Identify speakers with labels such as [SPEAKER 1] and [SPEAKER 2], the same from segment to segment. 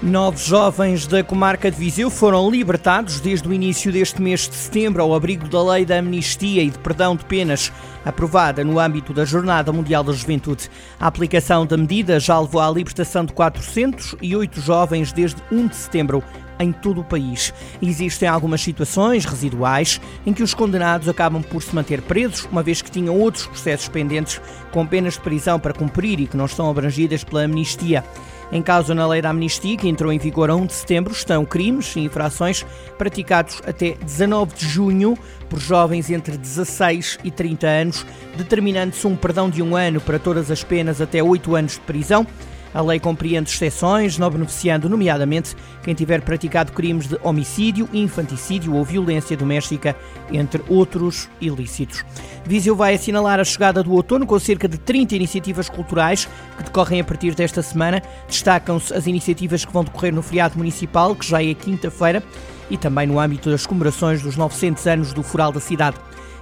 [SPEAKER 1] Nove jovens da comarca de Viseu foram libertados desde o início deste mês de setembro ao abrigo da lei da amnistia e de perdão de penas aprovada no âmbito da Jornada Mundial da Juventude. A aplicação da medida já levou à libertação de 408 jovens desde 1 de setembro em todo o país. Existem algumas situações residuais em que os condenados acabam por se manter presos, uma vez que tinham outros processos pendentes com penas de prisão para cumprir e que não estão abrangidas pela amnistia. Em causa na lei da amnistia, que entrou em vigor a 1 de setembro, estão crimes e infrações praticados até 19 de junho por jovens entre 16 e 30 anos, determinando-se um perdão de um ano para todas as penas até 8 anos de prisão a lei compreende exceções, não beneficiando, nomeadamente, quem tiver praticado crimes de homicídio, infanticídio ou violência doméstica, entre outros ilícitos. Viseu vai assinalar a chegada do outono com cerca de 30 iniciativas culturais que decorrem a partir desta semana. Destacam-se as iniciativas que vão decorrer no feriado municipal, que já é quinta-feira, e também no âmbito das comemorações dos 900 anos do Foral da cidade.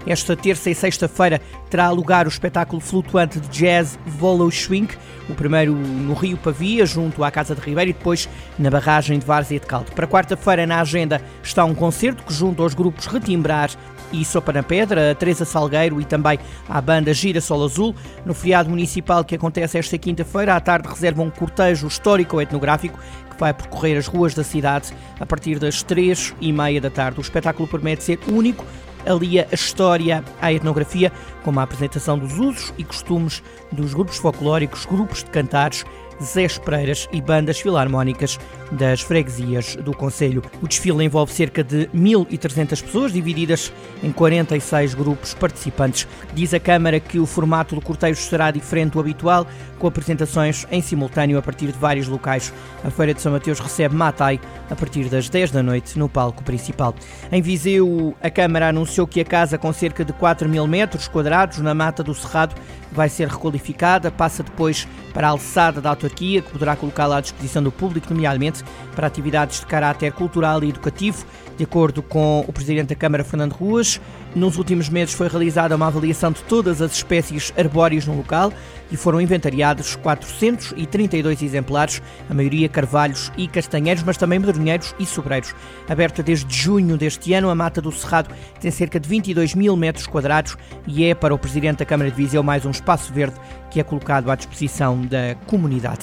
[SPEAKER 1] Esta terça e sexta-feira terá lugar o espetáculo flutuante de jazz Volo Swing, o primeiro no Rio Pavia, junto à Casa de Ribeiro, e depois na barragem de Várzea de Caldo. Para quarta-feira, na agenda, está um concerto que junta aos grupos Retimbrar e Sopa na Pedra, a Teresa Salgueiro e também à banda Gira Sol Azul. No feriado municipal que acontece esta quinta-feira, à tarde reserva um cortejo histórico-etnográfico que vai percorrer as ruas da cidade a partir das três e meia da tarde. O espetáculo promete ser único, alia a história à etnografia, como a apresentação dos usos e costumes dos grupos folclóricos, grupos de cantares Zé Espreiras e bandas filarmónicas das freguesias do Conselho. O desfile envolve cerca de 1.300 pessoas, divididas em 46 grupos participantes. Diz a Câmara que o formato do cortejo será diferente do habitual, com apresentações em simultâneo a partir de vários locais. A Feira de São Mateus recebe Matai a partir das 10 da noite no palco principal. Em Viseu, a Câmara anunciou que a casa com cerca de 4 mil metros quadrados na Mata do Cerrado vai ser requalificada, passa depois para a alçada da autarquia, que poderá colocá-la à disposição do público, nomeadamente para atividades de caráter cultural e educativo. De acordo com o Presidente da Câmara, Fernando Ruas, nos últimos meses foi realizada uma avaliação de todas as espécies arbóreas no local e foram inventariados 432 exemplares, a maioria carvalhos e castanheiros, mas também medronheiros e sobreiros. Aberta desde junho deste ano, a Mata do Cerrado tem cerca de 22 mil metros quadrados e é para o Presidente da Câmara de Viseu mais um espaço verde que é colocado à disposição da comunidade.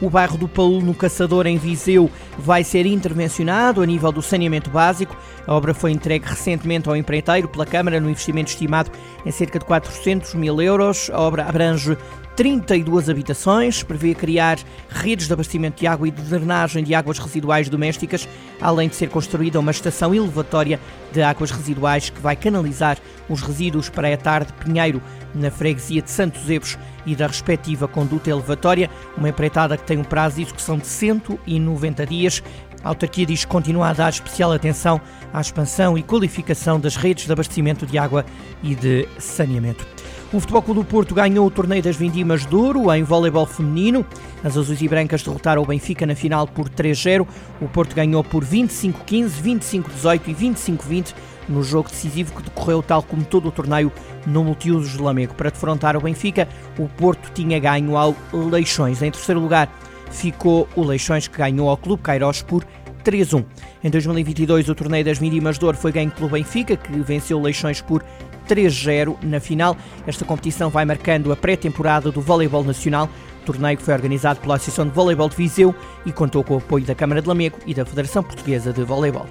[SPEAKER 1] O bairro do Paulo no Caçador, em Viseu, vai ser intervencionado a nível do saneamento básico. A obra foi entregue recentemente ao empreiteiro pela Câmara no investimento estimado em cerca de 400 mil euros. A obra abrange 32 habitações, prevê criar redes de abastecimento de água e de drenagem de águas residuais domésticas, além de ser construída uma estação elevatória de águas residuais que vai canalizar os resíduos para a tarde Pinheiro, na freguesia de Santos Evos e da respectiva conduta elevatória, uma empreitada que tem um prazo de execução de 190 dias. A autarquia diz que continua a dar especial atenção à expansão e qualificação das redes de abastecimento de água e de saneamento. O Futebol Clube do Porto ganhou o torneio das Vindimas de Ouro em voleibol feminino. As azuis e brancas derrotaram o Benfica na final por 3-0. O Porto ganhou por 25-15, 25-18 e 25-20 no jogo decisivo que decorreu tal como todo o torneio no multiusos de Lamego. Para defrontar o Benfica, o Porto tinha ganho ao Leixões. Em terceiro lugar ficou o Leixões que ganhou ao Clube Cairós por 3-1. Em 2022, o torneio das Mínimas de Ouro foi ganho pelo Benfica, que venceu Leixões por 3-0 na final. Esta competição vai marcando a pré-temporada do voleibol nacional. Torneio foi organizado pela Associação de Voleibol de Viseu e contou com o apoio da Câmara de Lamego e da Federação Portuguesa de Voleibol.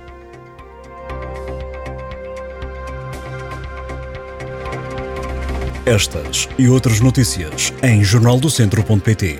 [SPEAKER 2] Estas e outras notícias em jornaldocentro.pt.